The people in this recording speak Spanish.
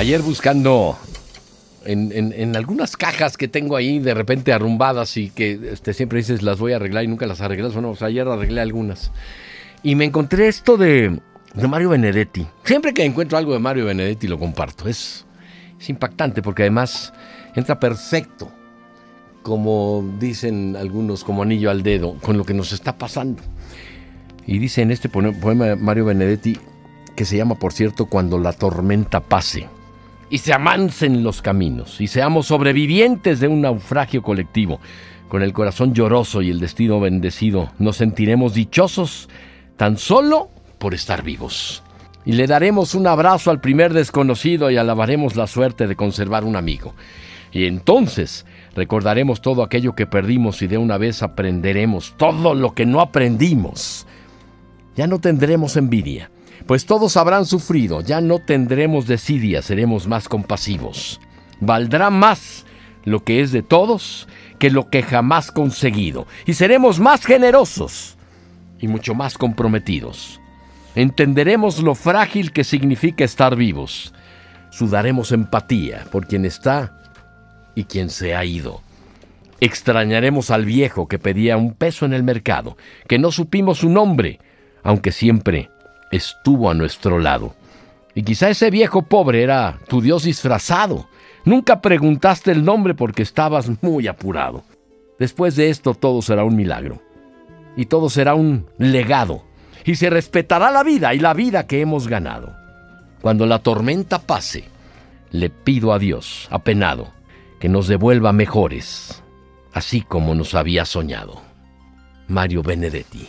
Ayer buscando en, algunas cajas que tengo ahí de repente arrumbadas y que este, siempre dices las voy a arreglar y nunca las arreglas. Bueno, ayer arreglé algunas. Y me encontré esto de, Mario Benedetti. Siempre que encuentro algo de Mario Benedetti lo comparto. Es, es impactante porque además entra perfecto, como dicen algunos, como anillo al dedo, con lo que nos está pasando. Y dice en este poema Mario Benedetti, que se llama, por cierto, Cuando la tormenta pase y se amansen los caminos y seamos sobrevivientes de un naufragio colectivo. Con el corazón lloroso y el destino bendecido, nos sentiremos dichosos tan solo por estar vivos. Y le daremos un abrazo al primer desconocido y alabaremos la suerte de conservar un amigo. Y entonces recordaremos todo aquello que perdimos y de una vez aprenderemos todo lo que no aprendimos. Ya no tendremos envidia pues todos habrán sufrido, ya no tendremos desidia, seremos más compasivos. Valdrá más lo que es de todos que lo que jamás conseguido, y seremos más generosos y mucho más comprometidos. Entenderemos lo frágil que significa estar vivos. Sudaremos empatía por quien está y quien se ha ido. Extrañaremos al viejo que pedía un peso en el mercado, que no supimos su nombre, aunque siempre estuvo a nuestro lado. Y quizá ese viejo pobre era tu Dios disfrazado. Nunca preguntaste el nombre porque estabas muy apurado. Después de esto todo será un milagro. Y todo será un legado. Y se respetará la vida y la vida que hemos ganado. Cuando la tormenta pase, le pido a Dios, apenado, que nos devuelva mejores, así como nos había soñado. Mario Benedetti.